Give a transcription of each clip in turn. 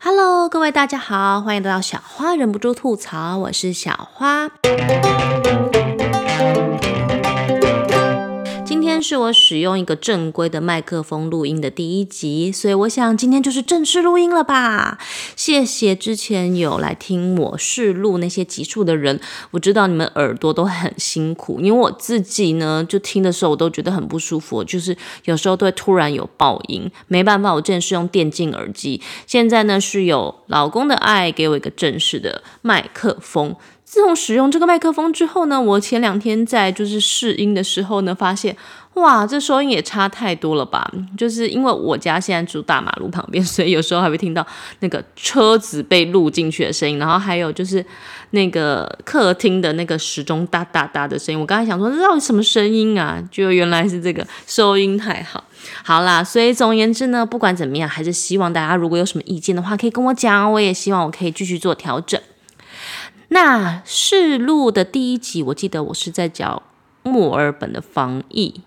Hello，各位大家好，欢迎来到小花忍不住吐槽，我是小花。是我使用一个正规的麦克风录音的第一集，所以我想今天就是正式录音了吧？谢谢之前有来听我试录那些集数的人，我知道你们耳朵都很辛苦，因为我自己呢，就听的时候我都觉得很不舒服，就是有时候都会突然有爆音，没办法，我之前是用电竞耳机，现在呢是有老公的爱给我一个正式的麦克风。自从使用这个麦克风之后呢，我前两天在就是试音的时候呢，发现哇，这收音也差太多了吧？就是因为我家现在住大马路旁边，所以有时候还会听到那个车子被录进去的声音，然后还有就是那个客厅的那个时钟哒哒哒的声音。我刚才想说，这到底什么声音啊？就原来是这个收音太好。好啦，所以总而言之呢，不管怎么样，还是希望大家如果有什么意见的话，可以跟我讲。我也希望我可以继续做调整。那试录的第一集，我记得我是在讲墨尔本的防疫，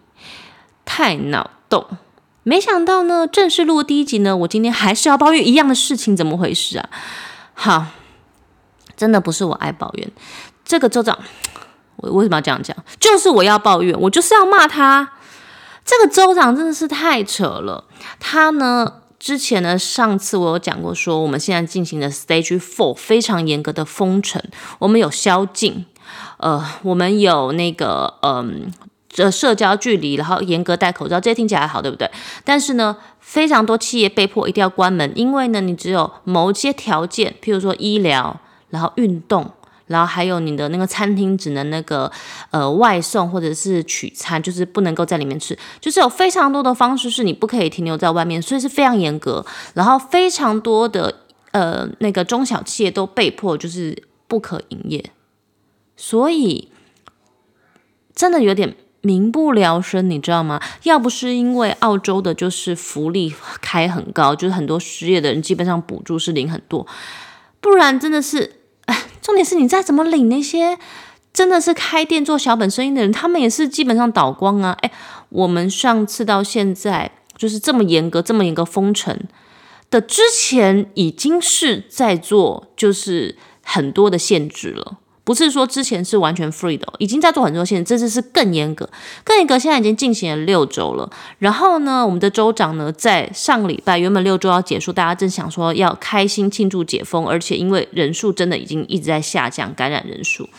太脑洞。没想到呢，正式录第一集呢，我今天还是要抱怨一样的事情，怎么回事啊？好，真的不是我爱抱怨，这个州长，我为什么要这样讲？就是我要抱怨，我就是要骂他。这个州长真的是太扯了，他呢？之前呢，上次我有讲过，说我们现在进行的 Stage Four 非常严格的封城，我们有宵禁，呃，我们有那个嗯，这社交距离，然后严格戴口罩，这些听起来好，对不对？但是呢，非常多企业被迫一定要关门，因为呢，你只有某些条件，譬如说医疗，然后运动。然后还有你的那个餐厅只能那个呃外送或者是取餐，就是不能够在里面吃，就是有非常多的方式是你不可以停留在外面，所以是非常严格。然后非常多的呃那个中小企业都被迫就是不可营业，所以真的有点民不聊生，你知道吗？要不是因为澳洲的就是福利开很高，就是很多失业的人基本上补助是领很多，不然真的是。重点是你再怎么领那些真的是开店做小本生意的人，他们也是基本上倒光啊！哎，我们上次到现在就是这么严格、这么严格封城的之前，已经是在做就是很多的限制了。不是说之前是完全 free 的，已经在做很多限制，这次是更严格，更严格。现在已经进行了六周了。然后呢，我们的州长呢，在上个礼拜原本六周要结束，大家正想说要开心庆祝解封，而且因为人数真的已经一直在下降，感染人数，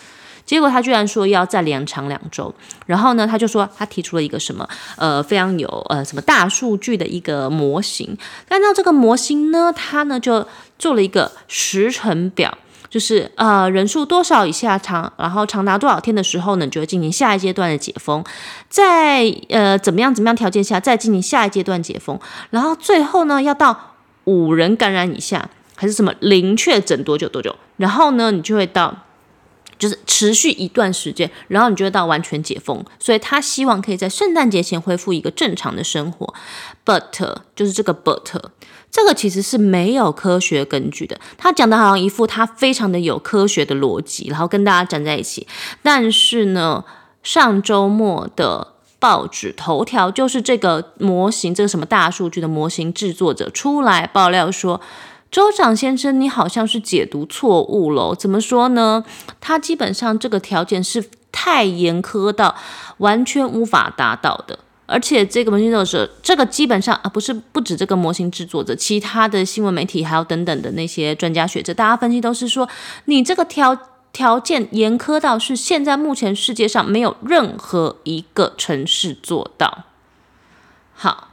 结果他居然说要再延长两周。然后呢，他就说他提出了一个什么呃非常有呃什么大数据的一个模型，按照这个模型呢，他呢就做了一个时程表。就是呃人数多少以下长，然后长达多少天的时候呢，就会进行下一阶段的解封，在呃怎么样怎么样条件下再进行下一阶段解封，然后最后呢要到五人感染以下，还是什么零确诊多久多久，然后呢你就会到。就是持续一段时间，然后你就会到完全解封，所以他希望可以在圣诞节前恢复一个正常的生活。But 就是这个 But 这个其实是没有科学根据的。他讲的好像一副他非常的有科学的逻辑，然后跟大家站在一起。但是呢，上周末的报纸头条就是这个模型，这个什么大数据的模型制作者出来爆料说。州长先生，你好像是解读错误了。怎么说呢？他基本上这个条件是太严苛到完全无法达到的。而且这个模型制作者，这个基本上啊，不是不止这个模型制作者，其他的新闻媒体还有等等的那些专家学者，大家分析都是说，你这个条条件严苛到是现在目前世界上没有任何一个城市做到。好。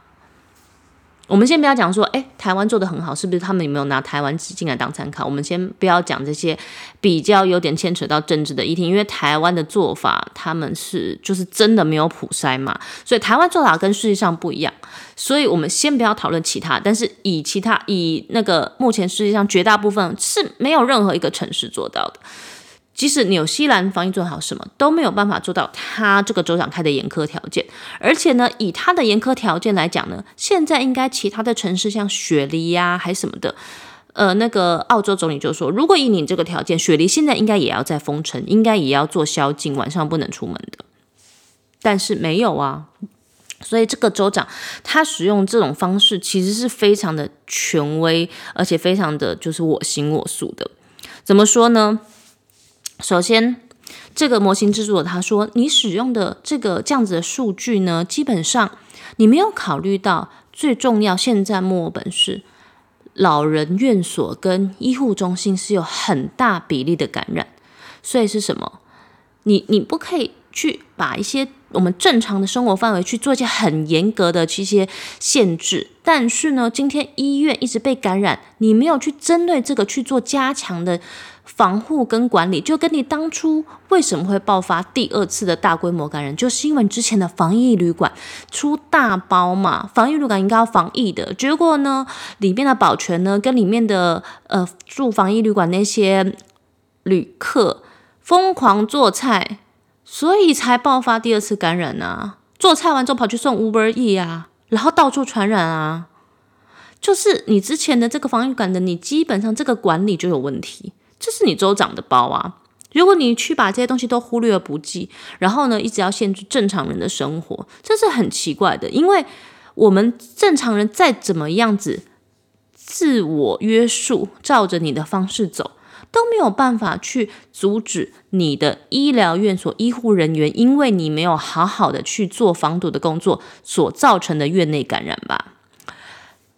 我们先不要讲说，哎，台湾做的很好，是不是？他们有没有拿台湾进来当参考？我们先不要讲这些比较有点牵扯到政治的议题，因为台湾的做法，他们是就是真的没有普筛嘛，所以台湾做法跟世界上不一样。所以我们先不要讨论其他，但是以其他以那个目前世界上绝大部分是没有任何一个城市做到的。即使纽西兰防疫做好，什么都没有办法做到他这个州长开的严苛条件。而且呢，以他的严苛条件来讲呢，现在应该其他的城市像雪梨呀，还什么的，呃，那个澳洲总理就说，如果以你这个条件，雪梨现在应该也要在封城，应该也要做宵禁，晚上不能出门的。但是没有啊，所以这个州长他使用这种方式，其实是非常的权威，而且非常的就是我行我素的。怎么说呢？首先，这个模型制作者他说，你使用的这个这样子的数据呢，基本上你没有考虑到最重要。现在墨尔本市老人院所跟医护中心是有很大比例的感染，所以是什么？你你不可以去把一些。我们正常的生活范围去做一些很严格的一些限制，但是呢，今天医院一直被感染，你没有去针对这个去做加强的防护跟管理，就跟你当初为什么会爆发第二次的大规模感染，就是因为之前的防疫旅馆出大包嘛，防疫旅馆应该要防疫的，结果呢，里面的保全呢跟里面的呃住防疫旅馆那些旅客疯狂做菜。所以才爆发第二次感染啊！做菜完之后跑去送 Uber E 啊，然后到处传染啊！就是你之前的这个防御感的，你基本上这个管理就有问题。这是你州长的包啊！如果你去把这些东西都忽略不计，然后呢一直要限制正常人的生活，这是很奇怪的。因为我们正常人再怎么样子自我约束，照着你的方式走。都没有办法去阻止你的医疗院所医护人员，因为你没有好好的去做防堵的工作所造成的院内感染吧？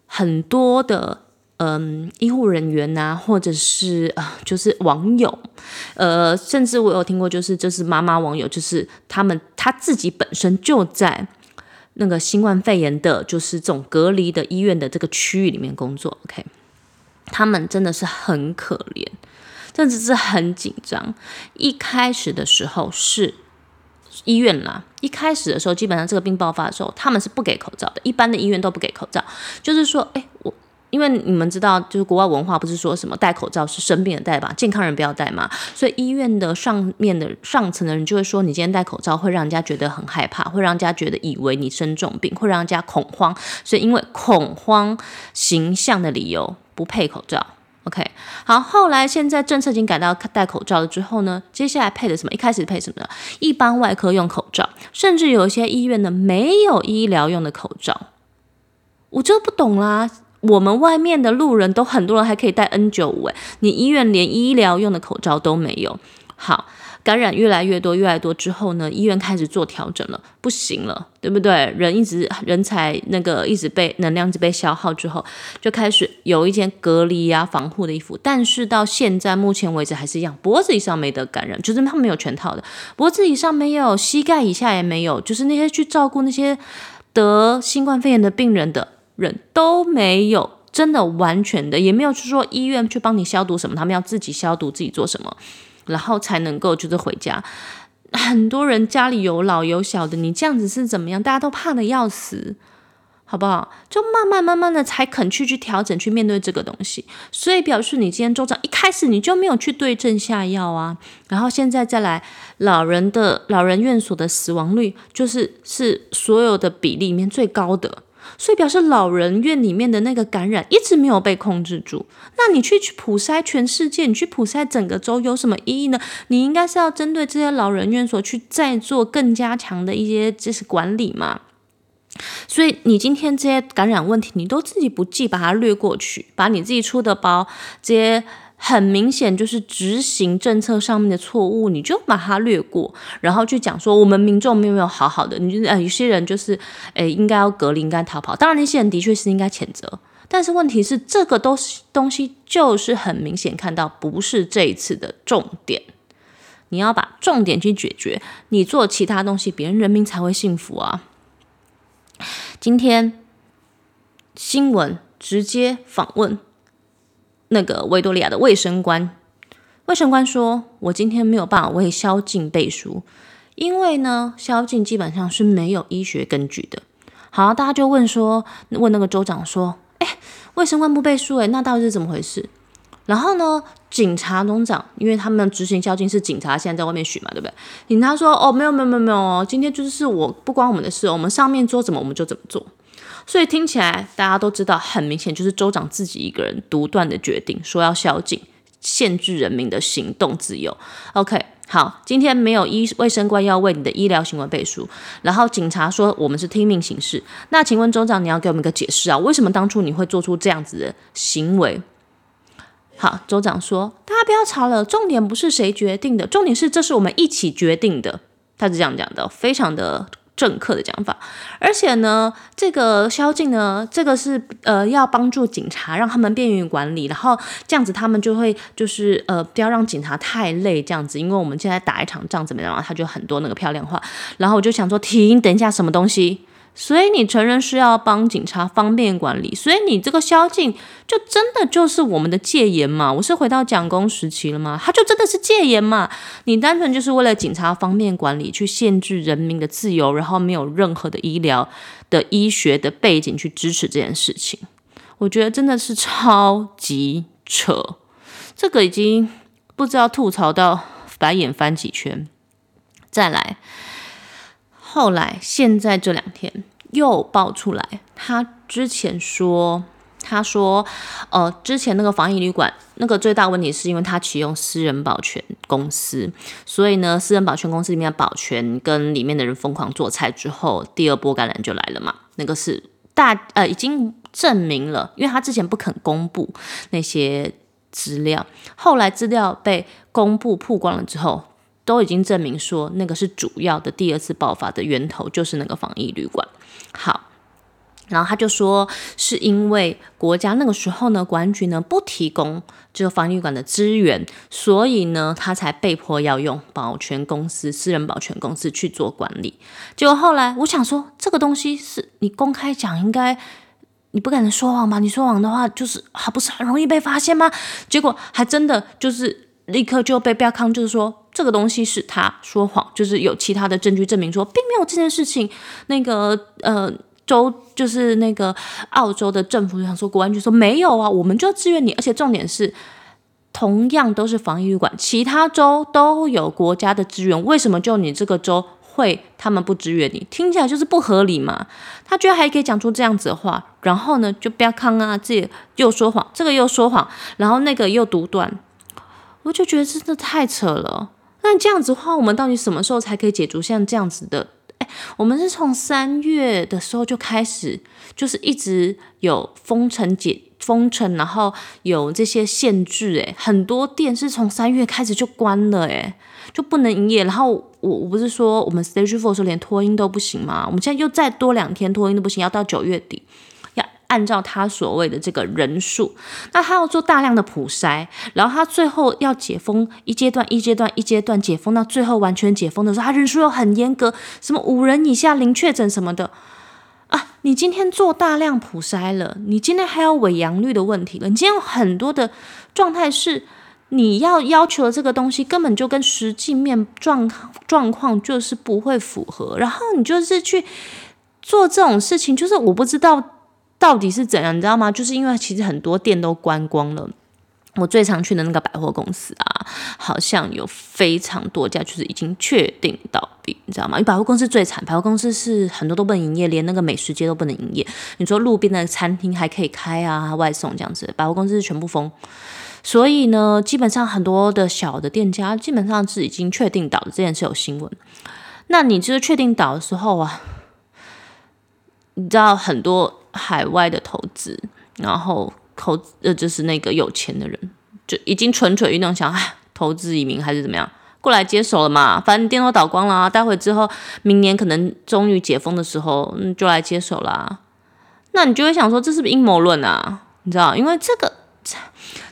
很多的嗯医护人员呐，或者是啊，就是网友，呃，甚至我有听过，就是就是妈妈网友，就是他们他自己本身就在那个新冠肺炎的，就是这种隔离的医院的这个区域里面工作。OK，他们真的是很可怜。甚至是很紧张。一开始的时候是医院啦，一开始的时候，基本上这个病爆发的时候，他们是不给口罩的，一般的医院都不给口罩。就是说，哎，我因为你们知道，就是国外文化不是说什么戴口罩是生。病的戴吧，健康人不要戴嘛。所以医院的上面的上层的人就会说，你今天戴口罩会让人家觉得很害怕，会让人家觉得以为你生。重病，会让人家恐慌。所以因为恐慌形象的理由，不配口罩。OK，好，后来现在政策已经改到戴口罩了之后呢，接下来配的什么？一开始配什么？一般外科用口罩，甚至有一些医院呢没有医疗用的口罩，我就不懂啦。我们外面的路人都很多人还可以戴 N 九五，哎，你医院连医疗用的口罩都没有。好。感染越来越多，越来越多之后呢，医院开始做调整了，不行了，对不对？人一直人才那个一直被能量一直被消耗之后，就开始有一件隔离啊防护的衣服。但是到现在目前为止还是一样，脖子以上没得感染，就是他们没有全套的，脖子以上没有，膝盖以下也没有，就是那些去照顾那些得新冠肺炎的病人的人都没有，真的完全的也没有去说医院去帮你消毒什么，他们要自己消毒，自己做什么。然后才能够就是回家，很多人家里有老有小的，你这样子是怎么样？大家都怕的要死，好不好？就慢慢慢慢的才肯去去调整，去面对这个东西。所以表示你今天周长一开始你就没有去对症下药啊，然后现在再来老人的老人院所的死亡率，就是是所有的比例里面最高的。所以表示老人院里面的那个感染一直没有被控制住。那你去去普筛全世界，你去普筛整个州有什么意义呢？你应该是要针对这些老人院所去再做更加强的一些就是管理嘛。所以你今天这些感染问题，你都自己不记，把它略过去，把你自己出的包这些。很明显就是执行政策上面的错误，你就把它略过，然后去讲说我们民众没有好好的，你就呃有些人就是诶应该要隔离，应该逃跑。当然那些人的确是应该谴责，但是问题是这个都是东西就是很明显看到不是这一次的重点，你要把重点去解决，你做其他东西，别人人民才会幸福啊。今天新闻直接访问。那个维多利亚的卫生官，卫生官说：“我今天没有办法为宵禁背书，因为呢，宵禁基本上是没有医学根据的。”好，大家就问说，问那个州长说：“哎，卫生官不背书，哎，那到底是怎么回事？”然后呢，警察总长，因为他们执行宵禁是警察，现在在外面巡嘛，对不对？警察说：“哦，没有，没有，没有，没有，今天就是我不关我们的事，我们上面做怎么我们就怎么做。”所以听起来大家都知道，很明显就是州长自己一个人独断的决定，说要宵禁，限制人民的行动自由。OK，好，今天没有医卫生官要为你的医疗行为背书，然后警察说我们是听命行事。那请问州长，你要给我们一个解释啊？为什么当初你会做出这样子的行为？好，州长说，大家不要吵了，重点不是谁决定的，重点是这是我们一起决定的。他是这样讲的，非常的。政客的讲法，而且呢，这个宵禁呢，这个是呃要帮助警察，让他们便于管理，然后这样子他们就会就是呃不要让警察太累这样子，因为我们现在打一场仗怎么样，他就很多那个漂亮话，然后我就想说停，等一下什么东西。所以你承认是要帮警察方便管理，所以你这个宵禁就真的就是我们的戒严嘛？我是回到蒋公时期了吗？他就真的是戒严嘛？你单纯就是为了警察方便管理去限制人民的自由，然后没有任何的医疗的医学的背景去支持这件事情，我觉得真的是超级扯，这个已经不知道吐槽到白眼翻几圈，再来。后来，现在这两天又爆出来，他之前说，他说，呃，之前那个防疫旅馆那个最大问题是因为他启用私人保全公司，所以呢，私人保全公司里面的保全跟里面的人疯狂做菜之后，第二波感染就来了嘛。那个是大呃已经证明了，因为他之前不肯公布那些资料，后来资料被公布曝光了之后。都已经证明说，那个是主要的第二次爆发的源头，就是那个防疫旅馆。好，然后他就说，是因为国家那个时候呢，管局呢不提供这个防疫旅馆的资源，所以呢，他才被迫要用保全公司、私人保全公司去做管理。结果后来，我想说，这个东西是你公开讲，应该你不敢说谎吗？你说谎的话，就是还不是很容易被发现吗？结果还真的就是立刻就被标康，就是说。这个东西是他说谎，就是有其他的证据证明说并没有这件事情。那个呃州就是那个澳洲的政府想说，国安局说没有啊，我们就支援你。而且重点是，同样都是防疫旅馆，其他州都有国家的支援，为什么就你这个州会他们不支援你？听起来就是不合理嘛。他居然还可以讲出这样子的话，然后呢就不要康啊，自己又说谎，这个又说谎，然后那个又独断，我就觉得真的太扯了。那这样子的话，我们到底什么时候才可以解除像这样子的？哎，我们是从三月的时候就开始，就是一直有封城解封城，然后有这些限制。哎，很多店是从三月开始就关了，哎，就不能营业。然后我我不是说我们 stage four 说连拖音都不行吗？我们现在又再多两天拖音都不行，要到九月底。按照他所谓的这个人数，那他要做大量的普筛，然后他最后要解封一阶段一阶段一阶段解封到最后完全解封的时候，他人数又很严格，什么五人以下零确诊什么的啊！你今天做大量普筛了，你今天还有伪阳率的问题了，你今天有很多的状态是你要要求的这个东西根本就跟实际面状状况就是不会符合，然后你就是去做这种事情，就是我不知道。到底是怎样，你知道吗？就是因为其实很多店都关光了。我最常去的那个百货公司啊，好像有非常多家就是已经确定倒闭，你知道吗？因为百货公司最惨，百货公司是很多都不能营业，连那个美食街都不能营业。你说路边的餐厅还可以开啊，外送这样子，百货公司是全部封。所以呢，基本上很多的小的店家基本上是已经确定倒的，这件事有新闻。那你就是确定倒的时候啊，你知道很多。海外的投资，然后投呃就是那个有钱的人，就已经蠢蠢欲动，想投资移民还是怎么样过来接手了嘛？反正店都倒光了，待会之后明年可能终于解封的时候，嗯就来接手啦。那你就会想说，这是不是阴谋论啊？你知道，因为这个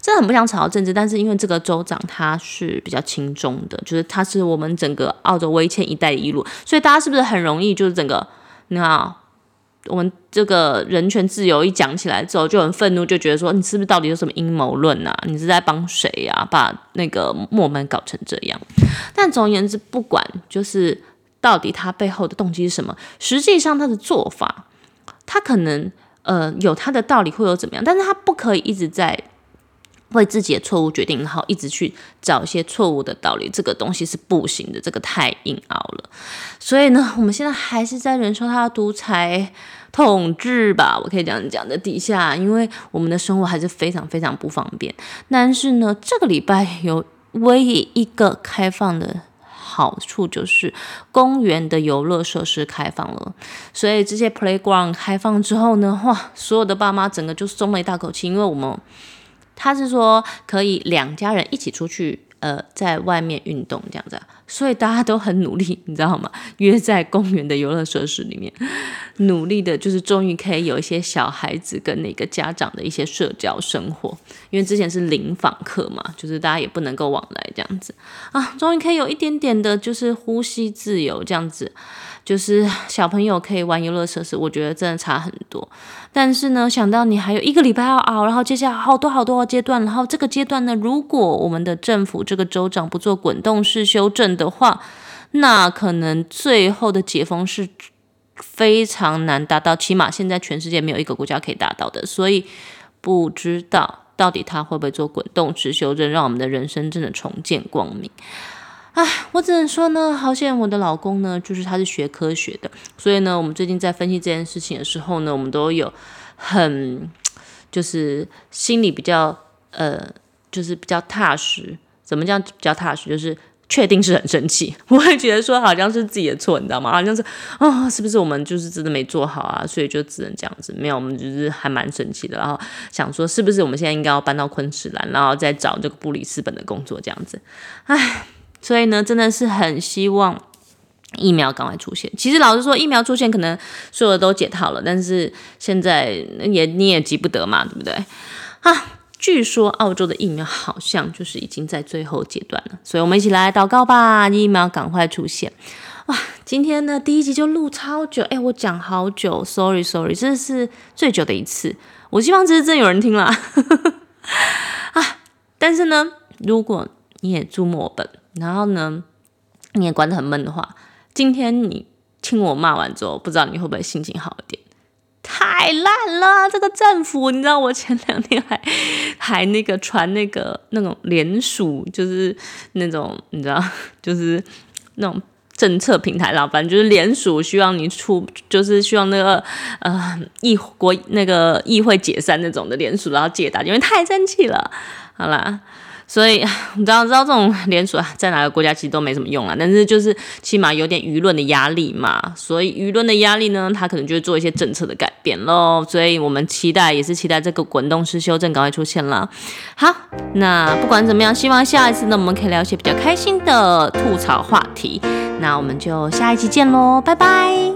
真的很不想吵政治，但是因为这个州长他是比较轻中的，就是他是我们整个澳洲威欠一带一路，所以大家是不是很容易就是整个你看。我们这个人权自由一讲起来之后，就很愤怒，就觉得说你是不是到底有什么阴谋论啊？你是在帮谁呀？把那个墨门搞成这样。但总而言之，不管就是到底他背后的动机是什么，实际上他的做法，他可能呃有他的道理，会有怎么样？但是他不可以一直在。为自己的错误决定，然后一直去找一些错误的道理，这个东西是不行的，这个太硬拗了。所以呢，我们现在还是在忍受他的独裁统治吧，我可以这样讲的底下，因为我们的生活还是非常非常不方便。但是呢，这个礼拜有唯一一个开放的好处就是公园的游乐设施开放了，所以这些 playground 开放之后呢，哇，所有的爸妈整个就松了一大口气，因为我们他是说可以两家人一起出去。呃，在外面运动这样子，所以大家都很努力，你知道吗？约在公园的游乐设施里面，努力的，就是终于可以有一些小孩子跟那个家长的一些社交生活，因为之前是零访客嘛，就是大家也不能够往来这样子啊，终于可以有一点点的，就是呼吸自由这样子。就是小朋友可以玩游乐设施，我觉得真的差很多。但是呢，想到你还有一个礼拜要熬，然后接下来好多好多的阶段，然后这个阶段呢，如果我们的政府这个州长不做滚动式修正的话，那可能最后的解封是非常难达到，起码现在全世界没有一个国家可以达到的。所以不知道到底他会不会做滚动式修正，让我们的人生真的重见光明。唉，我只能说呢，好险我的老公呢，就是他是学科学的，所以呢，我们最近在分析这件事情的时候呢，我们都有很就是心里比较呃，就是比较踏实。怎么叫比较踏实？就是确定是很生气，不会觉得说好像是自己的错，你知道吗？好像是啊，是不是我们就是真的没做好啊？所以就只能这样子。没有，我们就是还蛮生气的，然后想说是不是我们现在应该要搬到昆士兰，然后再找这个布里斯本的工作这样子。唉。所以呢，真的是很希望疫苗赶快出现。其实老实说，疫苗出现可能所有的都解套了，但是现在也你也急不得嘛，对不对？啊，据说澳洲的疫苗好像就是已经在最后阶段了，所以我们一起来祷告吧，疫苗赶快出现。哇，今天呢第一集就录超久，哎，我讲好久，sorry sorry，这是最久的一次。我希望这是真有人听了啊！但是呢，如果你也住墨尔本。然后呢，你也关得很闷的话，今天你听我骂完之后，不知道你会不会心情好一点？太烂了，这个政府，你知道我前两天还还那个传那个那种联署，就是那种你知道，就是那种政策平台啦，反正就是联署，希望你出，就是希望那个呃议国那个议会解散那种的联署，然后解答，因为太生气了。好啦。所以 你知道，知道这种联署啊，在哪个国家其实都没什么用啊。但是就是起码有点舆论的压力嘛。所以舆论的压力呢，他可能就会做一些政策的改变喽。所以我们期待也是期待这个滚动式修正赶快出现了。好，那不管怎么样，希望下一次呢，我们可以聊一些比较开心的吐槽话题。那我们就下一期见喽，拜拜。